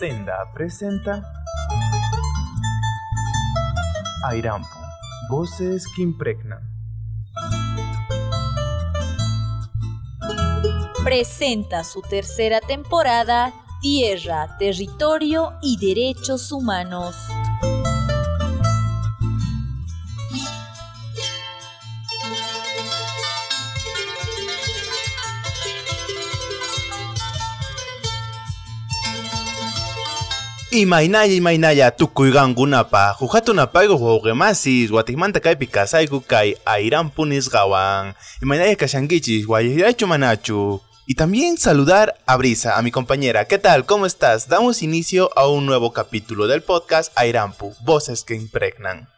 Senda presenta Airampu, voces que impregnan. Presenta su tercera temporada Tierra, Territorio y Derechos Humanos. Imaynaya imaynaya tukuygankunapa huqhatunapayku huqemasis watikmanta kaypi kasayku kay ayrampu nisqawan imaynaya kashankichis wayaychu manachu y también saludar a Brisa, a mi compañera. ¿Qué tal? ¿Cómo estás? Damos inicio a un nuevo capítulo del podcast Airampu, Voces que Impregnan.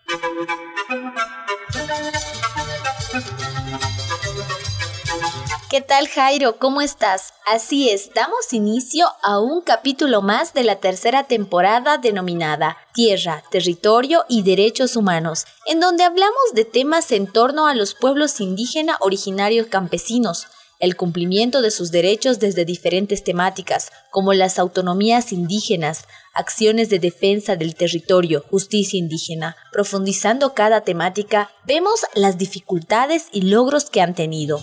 ¿Qué tal Jairo? ¿Cómo estás? Así es, damos inicio a un capítulo más de la tercera temporada denominada Tierra, Territorio y Derechos Humanos, en donde hablamos de temas en torno a los pueblos indígena originarios campesinos, el cumplimiento de sus derechos desde diferentes temáticas, como las autonomías indígenas, acciones de defensa del territorio, justicia indígena. Profundizando cada temática, vemos las dificultades y logros que han tenido.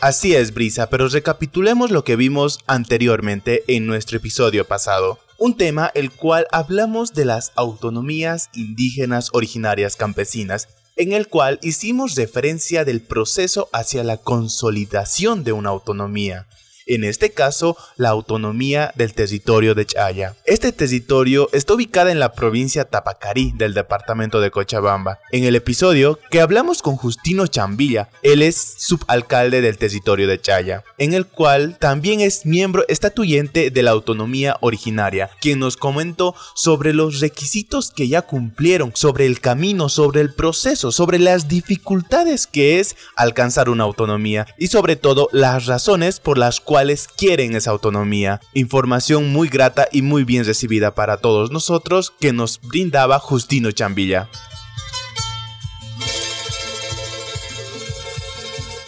Así es, Brisa, pero recapitulemos lo que vimos anteriormente en nuestro episodio pasado. Un tema el cual hablamos de las autonomías indígenas originarias campesinas, en el cual hicimos referencia del proceso hacia la consolidación de una autonomía en este caso la autonomía del territorio de Chaya. Este territorio está ubicado en la provincia Tapacarí del departamento de Cochabamba. En el episodio que hablamos con Justino Chambilla, él es subalcalde del territorio de Chaya, en el cual también es miembro estatuyente de la autonomía originaria, quien nos comentó sobre los requisitos que ya cumplieron, sobre el camino, sobre el proceso, sobre las dificultades que es alcanzar una autonomía y sobre todo las razones por las cuales quieren esa autonomía. Información muy grata y muy bien recibida para todos nosotros que nos brindaba Justino Chambilla.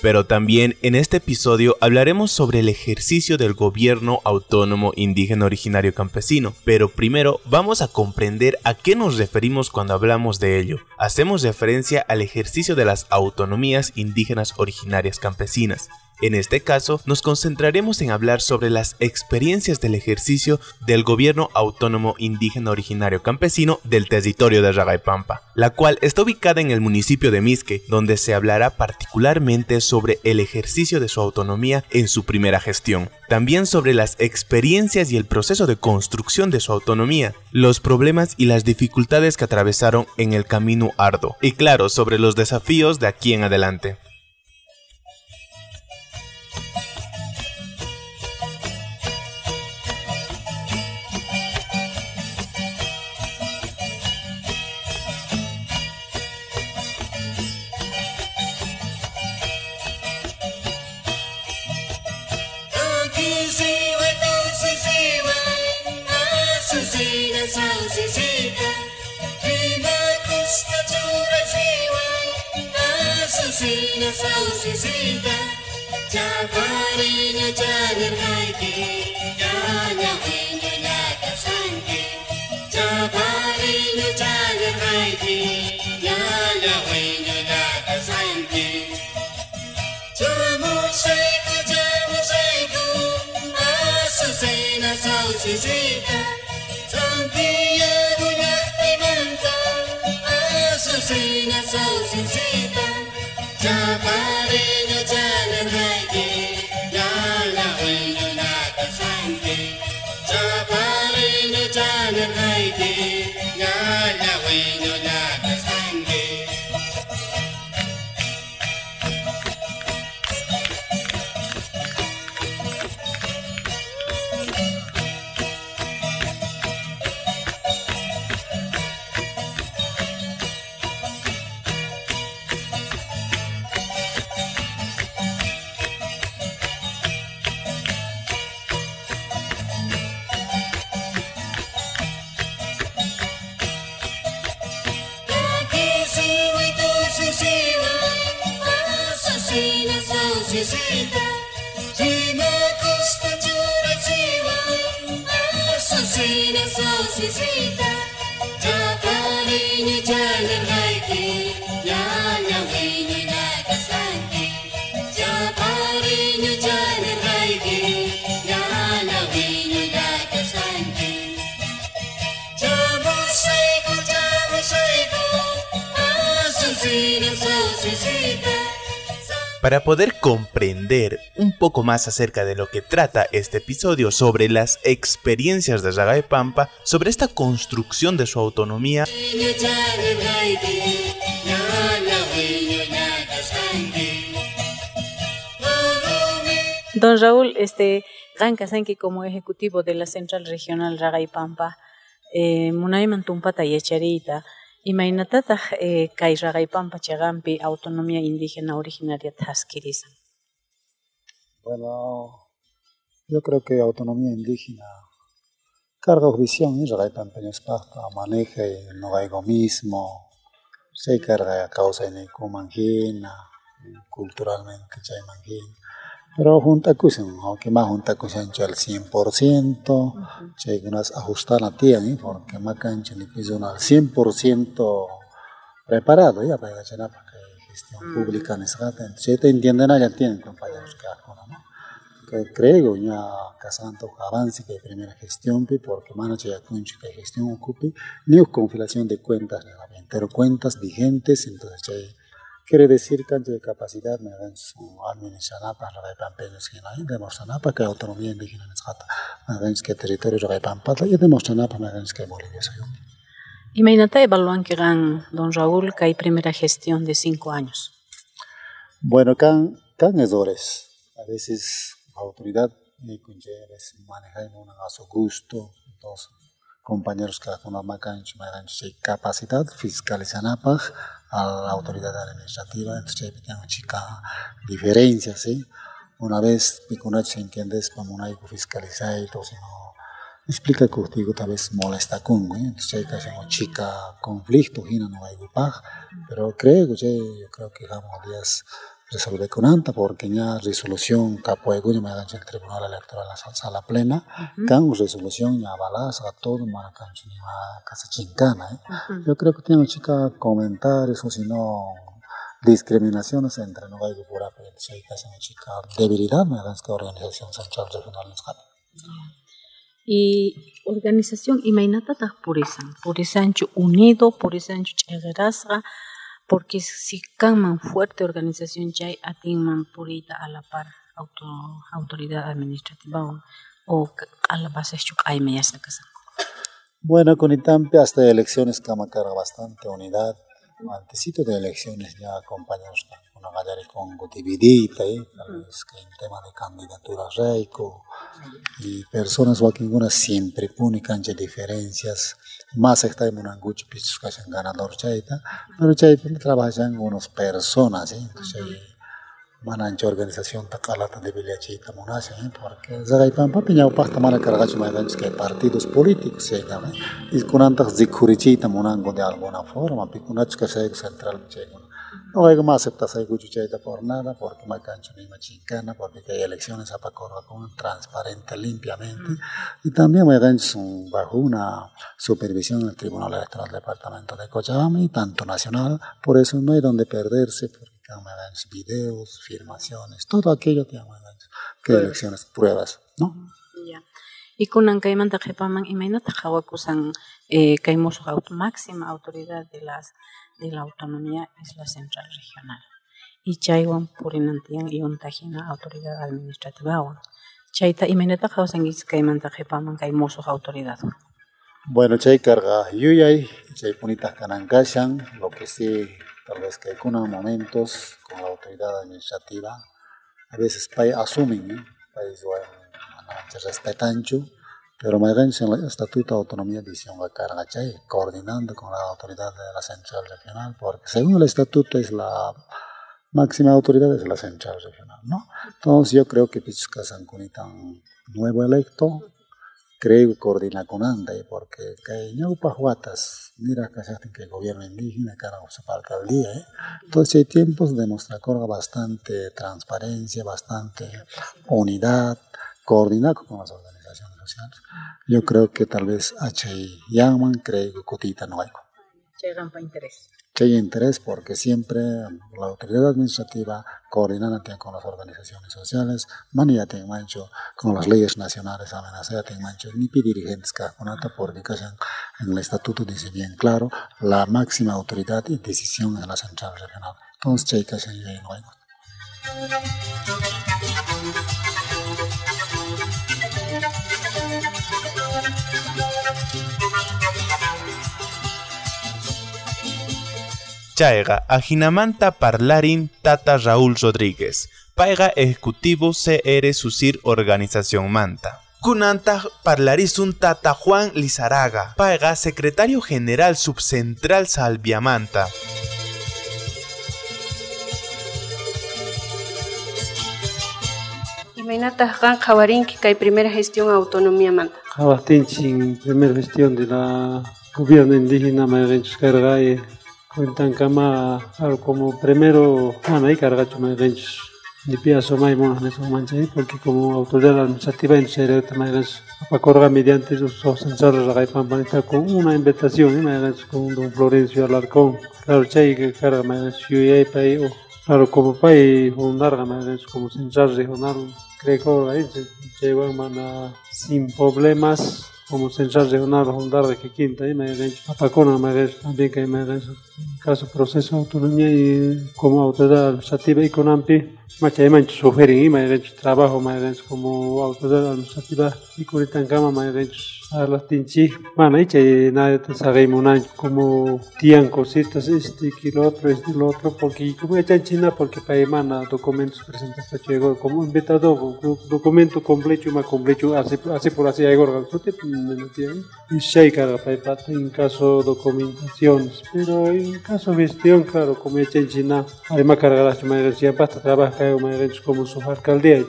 Pero también en este episodio hablaremos sobre el ejercicio del gobierno autónomo indígena originario campesino. Pero primero vamos a comprender a qué nos referimos cuando hablamos de ello. Hacemos referencia al ejercicio de las autonomías indígenas originarias campesinas. En este caso, nos concentraremos en hablar sobre las experiencias del ejercicio del gobierno autónomo indígena originario campesino del territorio de Ragaipampa, la cual está ubicada en el municipio de Misque, donde se hablará particularmente sobre el ejercicio de su autonomía en su primera gestión, también sobre las experiencias y el proceso de construcción de su autonomía, los problemas y las dificultades que atravesaron en el camino arduo, y claro, sobre los desafíos de aquí en adelante. sina sausi sita Viva kusta chura siwa Asa sina sausi sita Cha pari nyo cha nirhaiki Kanya hindu nyaka sanki Cha pari Para poder comprender un poco más acerca de lo que trata este episodio sobre las experiencias de Raga Pampa, sobre esta construcción de su autonomía, Don Raúl, este, Sanki como ejecutivo de la Central Regional Ragaipampa, eh, Munayman Tumpata Yacharita, Imainatataj eh, Ragaipampa Chagampi, autonomía indígena originaria Taskirisan. Bueno, yo creo que autonomía indígena carga visión y ragaipan peñospasta maneja el no mismo se carga causa de manjina culturalmente chay manjina pero junta kusen aunque más junta kusen al 100% chay unas ajustar la tía ¿eh? porque más cancha ni piso al 100% preparado ya para que para que gestión pública en esa entonces te entienden allá entienden compañeros que ¿no? que creo ya casanto avance que primera gestión porque mana ya kunchi que gestión ocupe ni con filación de cuentas pero cuentas vigentes entonces ya quiere decir que de capacidad me dan su administración para la pampeños que no hay demostrar para que autonomía indígena en escata me dan que territorio de pampa y demostrar para me dan que Bolivia soy un Imainata evalúan que gan Don Raúl Kai primera gestión de cinco años. Bueno, can, can errores. A veces la autoridad y a veces maneja en una a su gusto. Entonces, compañeros que con la macanch, macanch, capacidad fiscalizar a la autoridad administrativa. Entonces, tengo chica diferencia, ¿sí? Una vez, piconach se entiende, como una fiscalizar y todo, sino explica que contigo tal vez molesta con, ¿eh? entonces hay que una chica conflicto, no ocupar, pero creo que yo creo que vamos días resolver con anta porque ya resolución capo de me dan el tribunal electoral la sala plena. Can resolución ya balas a todo maracan ni va casa chincana ¿eh? yo creo que tiene chica comentarios o si no discriminaciones entre no hay por apel si hay que hacer una chica debilidad me dan que organización central regional en escala. Y organización Imainata Purisan, Purisancho unido, Purisancho Chegerasra, porque si caman fuerte organización ya atinman purita a la par auto, autoridad administrativa o, a la base chuk ay me ya sacasan. Bueno, con Itampe hasta elecciones cama carga bastante unidad. Antecito de elecciones ya compañeros con una gallera con dividida, ¿eh? tal vez que en tema de candidatura reico y personas o ninguna siempre pone cancha diferencias guch pichos que hacen ganador chaita pero chaita trabajan unas personas ¿eh? entonces manancha organización takalata de chita monase ¿eh? porque zagay pampa piña pasta mana cargacho maganch que partidos políticos y con antas zikurichita monango de alguna forma pikunach que se central chego no hay más aceptación de por nada, porque me cancho ni chincana, porque hay elecciones a con transparente, limpiamente. Y también me gancho bajo una supervisión del Tribunal Electoral del Departamento de Cochabamba y tanto nacional. Por eso no hay donde perderse, porque me gancho videos, firmaciones, todo aquello que me gancho. Que elecciones, pruebas, ¿no? Ya. Y con Ancaimanta Jepaman, imagínate Hawakusan, eh, caímos máxima autoridad de las de la autonomía es la central regional. Y chaywan purinantiyan y untajina autoridad administrativa. Chayta imeneta hawsangis kaymanta qhipaman kay musuq autoridad. Bueno, chay carga yuyay, chay punitas kanankashan, lo que sí, tal vez que hay unos momentos con la autoridad administrativa, a veces pay asumen, ¿eh? país bueno, respetancho, pero me en el Estatuto de Autonomía de Cargachay, coordinando con la autoridad de la Central Regional, porque según el Estatuto es la máxima autoridad de la Central Regional, ¿no? Entonces yo creo que Pichka Sancunitan, nuevo electo, creo que coordina con Anda, porque que ñaupa juatas, mira que se que el gobierno indígena, que ahora se para el día, ¿eh? Entonces hay tiempos de mostrar bastante transparencia, bastante unidad, coordinar con las organizaciones sociales. Yo creo que tal vez H. Yangman cree que Cotita no hay. Para interés. Que hay interés porque siempre la autoridad administrativa coordinada con las organizaciones sociales, manía tiene mancho con las leyes nacionales amenazada tiene mancho ni dirigentes que porque en el estatuto dice bien claro la máxima autoridad y decisión en la central regional. Entonces, chicas, y no hay. Chaega, Ajinamanta Parlarin Tata Raúl Rodríguez, Paiga Ejecutivo CR Susir Organización Manta. Kunanta Parlarisun Tata Juan Lizaraga, Paiga Secretario General Subcentral Salviamanta. Imaynata kan jawarinki kay primera gestión autonomía manta. Jawatinchi primera gestión de la gobierno indígena Mayarenchus Cargaye cuentan kama como primero bueno ahí cargacho Mayarenchus ni pia somay monas neso manchay porque como autoridad administrativa en serio Mayarenchus apacorga mediante los censores de Pampanita con una invitación ¿eh? Mayarenchus con don Florencio Alarcón. Claro chay que carga Mayarenchus y ahí Claro, como pai fundar Mayarenchus como central regional creo que ahí se llevan sin problemas como central regional fundar de que quinta y me apacona me también que me caso proceso de autonomía y como autoridad administrativa y con AMPI macha de sugerir y me trabajo me como autoridad administrativa y con esta cama me a las tinchi bueno y que nada te sabemos nada como tian cositas este que lo otro este lo otro porque como China porque para mana documentos presentados llegó como invitado documento completo más completo así así por así hay organización y shake para en caso documentaciones. Pero en caso gestión claro como China además cargar las madres ya basta trabaja como su alcaldía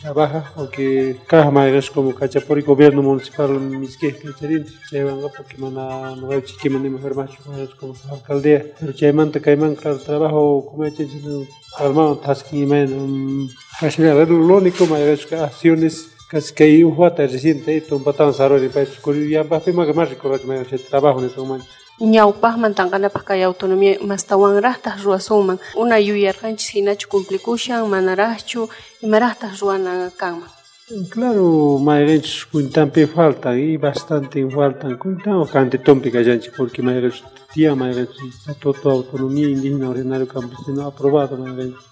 trabaja porque cada madres como cachapori gobierno municipal miski kecharin chaymanga porque mana no hay chiqui mani mejor macho como su alcaldía. Pero chaymanta kaiman claro trabajo como hecho en armado tasking men casi lo único más es acciones casi que hay un juata reciente un patán sarori para ya va a más recordar que trabajo en momento. Ñawpajman tanqanapaq kay autonomía mastawanrajtaj ruwasuman una yuyarqanchis hinachu cumplikushan manarajchu imarajtaj ruwana kanman Claro, mayrenchis cuentampi faltan y bastante faltan cuentan o cante tompi callanchi porque mayrenchis tía mayrenchis estatuto de autonomía indígena originario campesino aprobado mayrenchis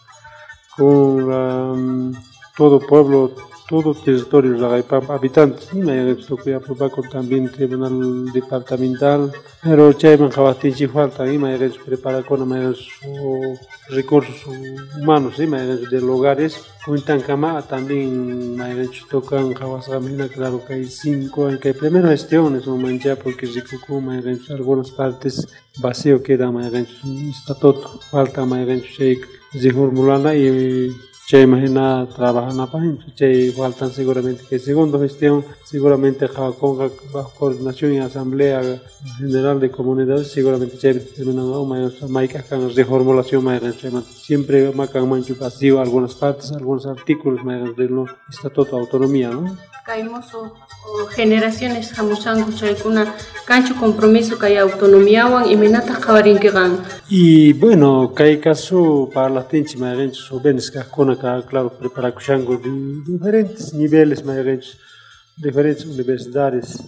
con la, todo pueblo todo territorio de la habitantes, y me que aprobar con también tribunal departamental, pero ya me si falta, y me prepara con recursos humanos, y me de lugares, cuentan cama también me tocan Jabasamina, claro que hay cinco, en que primero gestiones, un mancha, porque Ricucu, me algunas partes vacío queda, me estatuto, falta, me Zihur y Che imagina trabajar na página, che faltan seguramente que segundo gestión, seguramente con coordinación y asamblea general de comunidades, seguramente che una maica con reformulación siempre macan mancho vacío algunas partes, algunos artículos del estatuto de autonomía, ¿no? Caímos generaciones jamusanku chaykuna compromiso kay y menata gan y bueno kay caso para las tinchi magenchos jóvenes de diferentes niveles diferentes universidades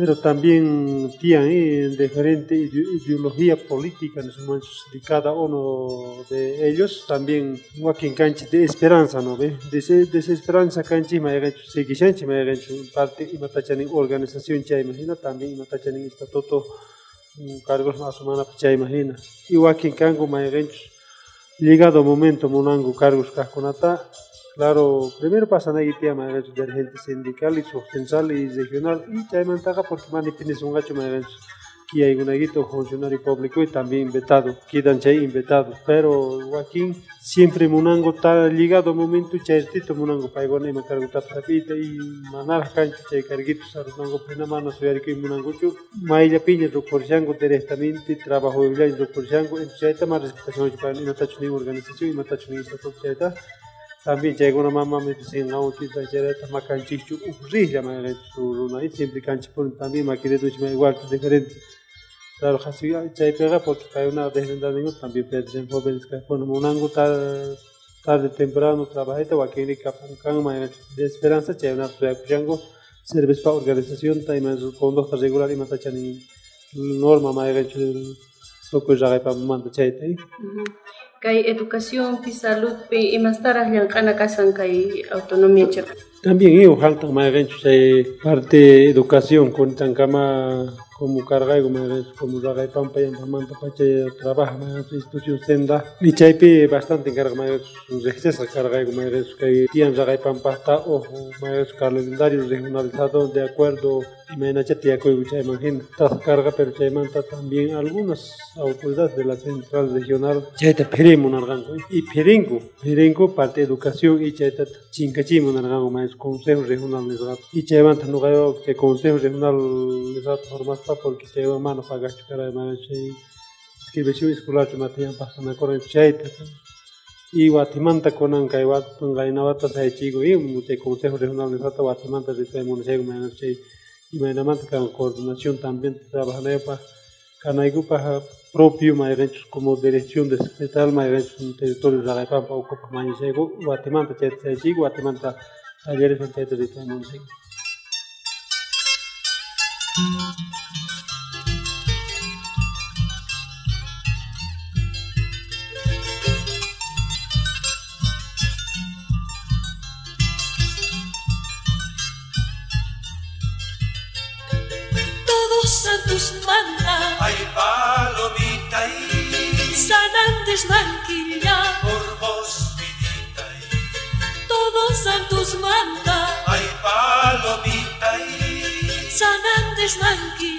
pero también tienen diferente ideología política en de cada uno de ellos, también en cancha de esperanza, ¿no ve? De, de esa esperanza cancha me ha hecho seguir chanchi me ha hecho parte y matachani organización ya imagina también matachani estatuto cargos más humanos ya imagina. Igual que en Cango me ha hecho llegado momento monango cargos casconata Claro, primero pasan ahí tema de gente sindical y subcensal y regional. Y ya ventaja porque manipines un gacho más que hay un aguito funcionario público y también vetado, quedan ya invetados, pero Joaquín siempre munango está ligado a momento chairtito munango paigone y me cargo tapita y manar cancha chay carguito sarunango pena mano soy que munango chu mailla piña do porchango directamente trabajo de do porchango entonces hay más respetación para no tacho ni organización y no tacho ni estatuto también llega una mamá me dice, no, que está chereta, ma canchichu, urrilla, ma era su runa, y siempre canchipun también, ma quiere duchme igual, que diferente. Claro, así ya pega porque hay una descendencia de niños, también pierden jóvenes que ponen un ángulo tarde temprano, trabajeta, o aquí en Capuncán, ma era de esperanza, ya una reacción, servicio para organización, también su conducta regular y más allá ni norma, ma era lo que ya hay para mandar, ya está. Kay educación pi salud pi kay autonomía. También parte educación como cargaygu mayqanchik como trabaja institución senda y bastante encarga mayqanchik kay tiyan raqaypampaqta ojo mayqanchik calendario de acuerdo gente carga, pero chaymanta también algunas autoridades de la central regional. Chayta perimo nargango y peringo, peringo parte educación y chayta chinkachimo nargango más consejo regional de rat y chaymanta no gayo que consejo regional de rat formasta porque chayba mano pagas cara mano chay escribición escolar chamatean pasana corre chayta y Guatimanta conan kai wat pungai nawata sai chigo y mute consejo regional de rat Guatimanta de municipio menos chay imaynamanta kan coordinación también trabajalayapaj kanaykupaj propio mayranchus como dirección de secretario mayranchus un territorio raqaypampa ocupaj mañasayku watimanta chayta chaychik watimanta talleres en territorio rebosan tus mantas. Ay, palomita, y sanan desmanqui.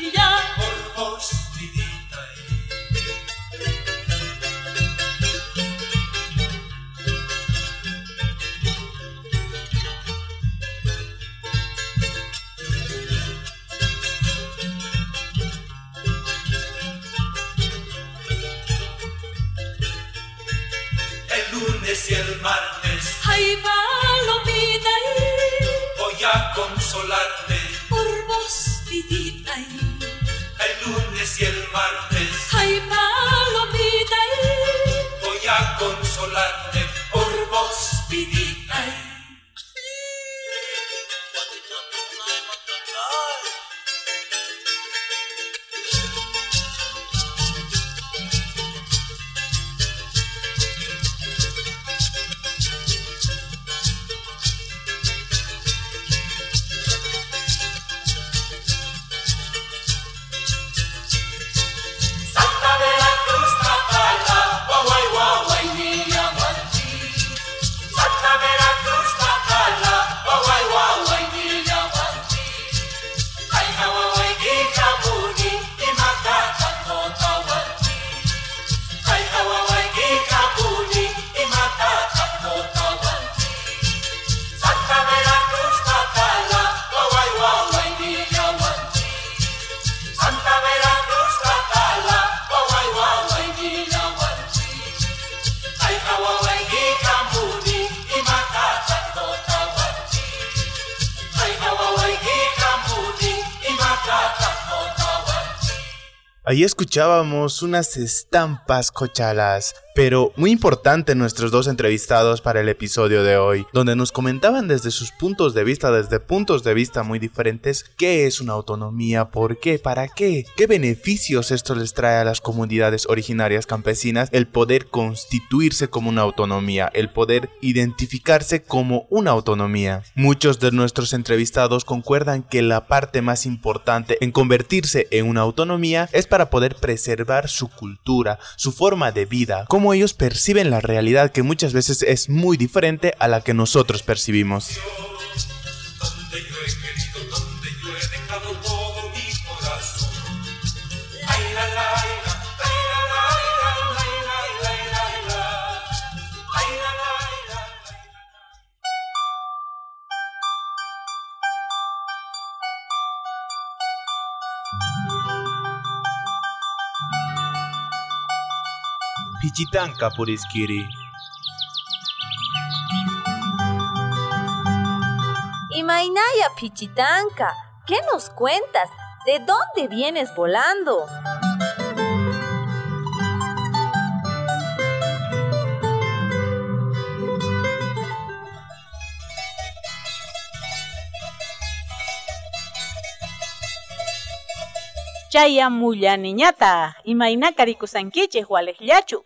Ahí escuchábamos unas estampas cochalas, pero muy importante nuestros dos entrevistados para el episodio de hoy, donde nos comentaban desde sus puntos de vista, desde puntos de vista muy diferentes, qué es una autonomía, por qué, para qué, qué beneficios esto les trae a las comunidades originarias campesinas, el poder constituirse como una autonomía, el poder identificarse como una autonomía. Muchos de nuestros entrevistados concuerdan que la parte más importante en convertirse en una autonomía es para poder preservar su cultura, su forma de vida, cómo ellos perciben la realidad que muchas veces es muy diferente a la que nosotros percibimos. Pichitanca por Esquire. Y Mainaya Pichitanca, ¿qué nos cuentas? ¿De dónde vienes volando? Chaya mulla niñata, imaina karikusankiche hualejllachu,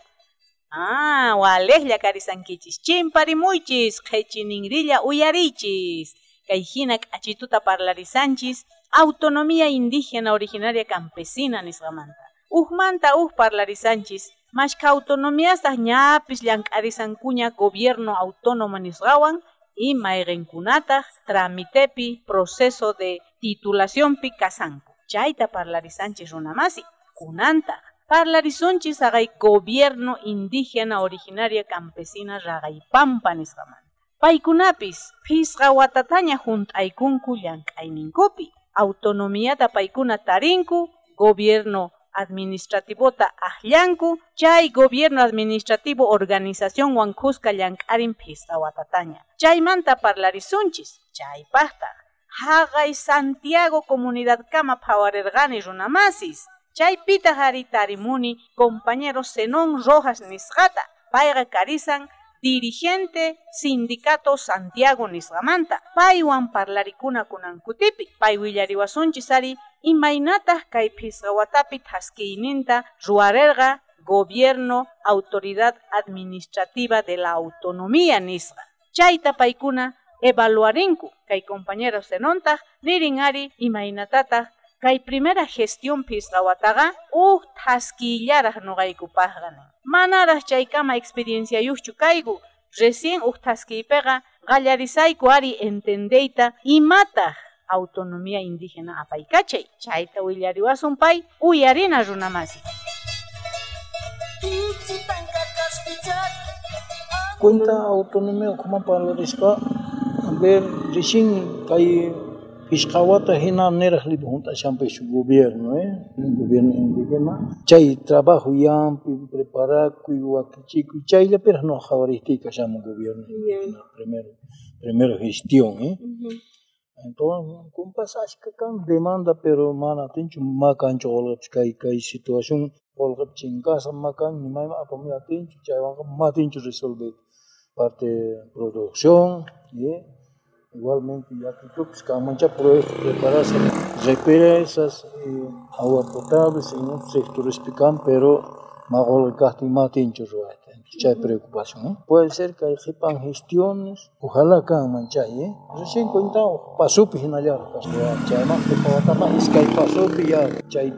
Ah, walejlla karisankichis, chimparimuychis, qhechininrilla uyarichis. Kay hina k'achituta parlarisanchis, autonomía indígena originaria campesina nisqamanta. Ujmanta uj parlarisanchis, mashka autonomiastaj ñapis llank'arisankuña gobierno autónomo nisqawan, y mayqinkunataj tramitepi proceso de titulaciónpi kasanku. Chayta parlarisanchis runamasi, kunanta. Parlarisunchis agay gobierno indígena originaria campesina ragaypampa nisqamanta. Paykunapis phisqa watataña junt'aykunku llank'ayninkupi. Autonomiyata paykuna tarinku, gobierno administrativota ahllanku, chay gobierno administrativo organización wankusqa llank'arin phisqa watataña. Chaymanta parlarisunchis, chaypaqtaq. Haqay Santiago comunidad kama phawarirqani runamasis. Chaypita hari tarimuni compañero Zenón Rojas nisqata. Payqa karisan dirigente sindicato Santiago nisqamanta. Paywan parlarikuna kunankutipi. Pay willariwasunchis ari imaynataq kay phisqa watapi thaskiyninta ruwarerqa gobierno autoridad administrativa de la autonomía nisqa. Chayta paykuna evaluarinku kay compañero Zenontaj nirin ari kay primera gestión pisqawataqa uj thaskillaraq nuqaykupaqqa manaraq chaykama experiencia yuqchu kayku recién uj thaskiypiqa qallarisayku ari entendeyta imataq autonomía indígena apaykachay. Chayta willariwasun pay uyarina runamasi. Cuenta autonomía como para ver recién kay Pishkawata hina neras libre junta champe su gobierno, eh, el gobierno indígena. Chay trabajo yampi preparar cuihuaquichico, chay la pero no javaristica llama gobierno indígena, primero, primero gestión, eh. Entonces, con pasaje que can demanda pero mana tencho makan cholap kay kay situación polgap chingas makan ni mai apa mi atencho chay wanga ma tencho resolver parte producción, eh. Igualmente, ya que tú, pues, Camancha proyecto prepararse, represas, eh, agua potable, en un sector explican, pero magol casti matincho ruete. Entonces, hay preocupación. ¿eh? Puede ser que hay jepan gestiones, ojalá que mancha, ¿eh? Recién contado, chay más que es que hay chay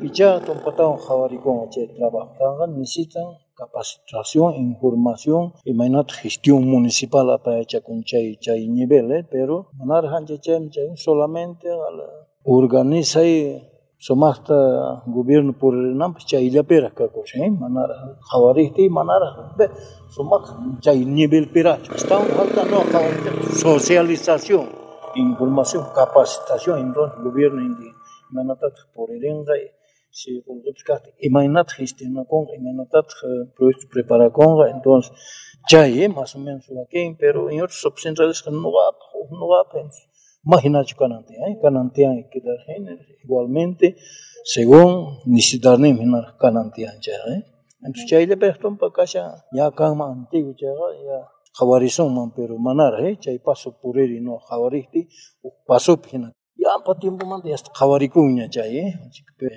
chay trabajo. Tangan necesitan capacitación, información y mainat gestión municipal para con chay, chay nivel, ¿eh? pero manar chay, chay solamente organiza y somasta gobierno por el namp chay la pera ka ko eh? manar javariste manar be somak chay nivel pera están falta no socialización información capacitación entonces gobierno indi manatat por el engai si buscaste imaginat gestiona con imaginat proyecto prepara con entonces ya es más o menos aquí pero en otros subcentrales no va no va imagina canante eh canante hay que dar igualmente según necesidad ni minar canante ya eh. Entonces ya le preston para casa ya cama antiguo ya jawarizón man pero manar eh chay paso por él no jawaristi paso pina ya pa tiempo man ya está jawarikuña chay eh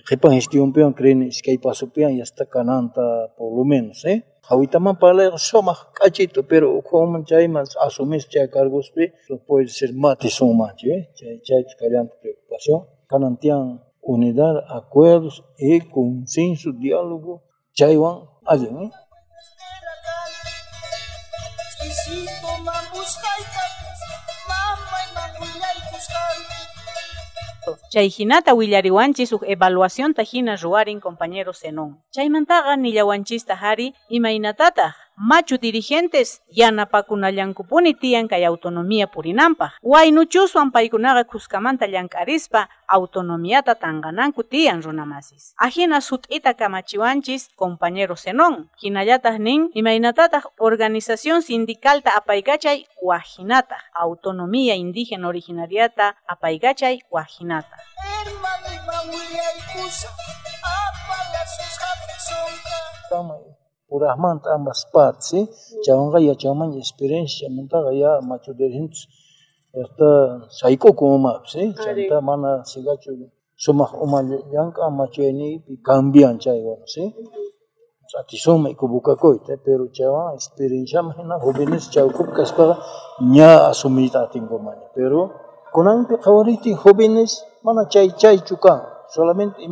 jepa gestión peon creen es que hay paso peon ya está cananta por lo menos eh ahorita man para soma cachito pero como chay más asumes chay cargos pe lo puede ser mate soma chay chay chay callan preocupación. Canantian unidad acuerdos y consenso diálogo chay wan allen eh Chayhinata willariwanchis uk evaluación tajina ruarin compañero Zenón. Chaymantaqa nillawanchista hari imaynatataq machu dirigentes yanapakunallankupuni tiyan kay autonomía purinanpaq. Waynuchuswan paykunaqa kuskamanta llankarispa autonomiyata tangananku tiyan runamasis. Ajina sut'ita kamachiwanchis compañero Zenón. Hinallataq nin imaynatataq organización sindicalta apaykachay wajinata. Autonomía indígena originariata apaykachay wajinata. Kama purasmanta ambas partes, ¿sí? Chawanga ya macho dirigentes hasta saiko ¿sí? Chanta mana sigacho sumah uma yanka macho ini cambian chay bueno, ¿sí? Satisoma y kubuka koite, pero chawan experiencia mahina jóvenes chaukup kaspa nya asumita tingo mani, pero pe favoriti jóvenes mana chay chukan, solamente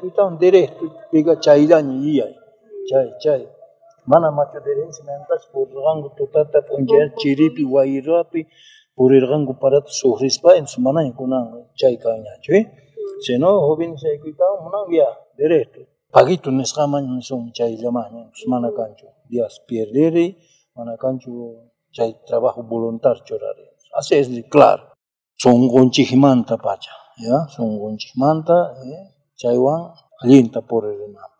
kuita derecho pega chay dañi iyay. chay chay mana macho derecho mentas por rango totata ponjer chiripi wairapi por el rango para sufrispa en su mana kunan chay kaña chay seno joven chay kuita una ya derecho pagito nescaman son chay llamaña mana cancho días pierdere mana cancho chay trabajo voluntario chorare así es de claro son gonchimanta pacha ya. Son gonchimanta eh chaywan alienta por el mapa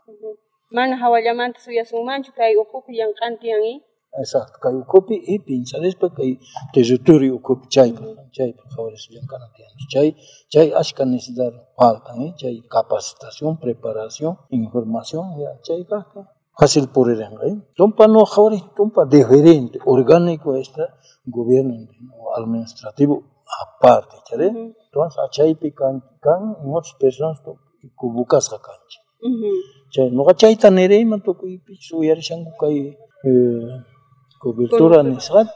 Mana hawallamanta suyasumanchu kay ukupi llanqantiyanmi. Exacto, kay ukupi y pinsarespa kay territorio ukupi chaypa, chaypa favorece llankana tiyanchu. Chay, chay ashka necesidad ¿eh? chay capacitación, preparación, información, ya chay. Fácil por el ¿eh? Tumpa no ahora tumpa diferente, orgánico está gobierno ¿no? administrativo aparte, ¿chale? Entonces, a chaypi kan, kan, en otras personas, kubukas kancha. Chay nuqa chayta nirayman tukuypi suyarishanku kay eh, cobertura nisqata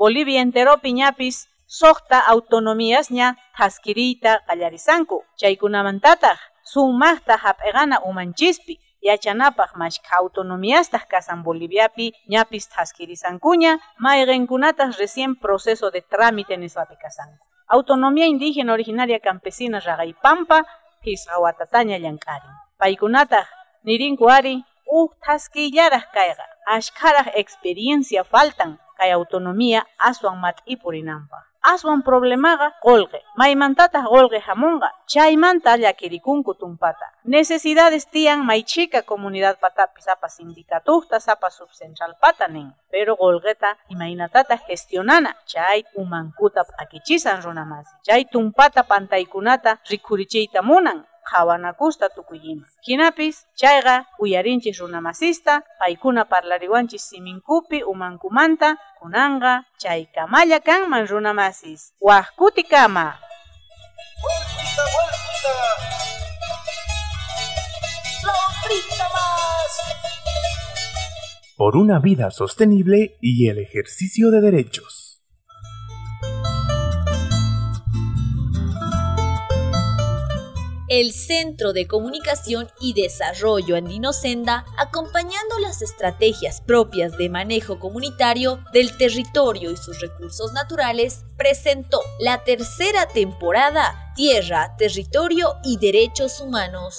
Bolivia entero piñapis soqta autonomías ña taskirita qallarizanku. Chaykunamantataq sumaqta hap'igana umanchispi. Yachanapaq mashka autonomíastaq kasan Boliviapi ñapis taskirizankuña mayqinkunataq recién proceso de trámite nisqapi kasanku. Autonomía indígena originaria campesina Ragaypampa, Pisawatataña llankarin. Paykunataq nirinku ari uj taskillaraq kayqa. Experiencia faltan kay autonomía aswan mat'i purinanpaq. Aswan problemaqa qolqe. Maymantataq qolqe hamunqa. Chaymanta llakirikunku tumpata. Necesidades tiyan maychika comunidad patapi sapa sindicatuqta sapa subcentral pata nin. Pero qolqeta imaynatata gestionana. Chay umankuta p'akichisan runamasi. Chay tumpata pantaykunata rikhurichiyta munan. Qhawanakusta tukuyima. Hinapis, chayqa uyarinchis runamasista, paykuna parlariwanchis siminkupi umankumanta, kunanga, chay kamalla kanman runamasis. Wahkuti kama. Por una vida sostenible y el ejercicio de derechos. El Centro de Comunicación y Desarrollo Andino Senda, acompañando las estrategias propias de manejo comunitario del territorio y sus recursos naturales, presentó la tercera temporada Tierra, Territorio y Derechos Humanos.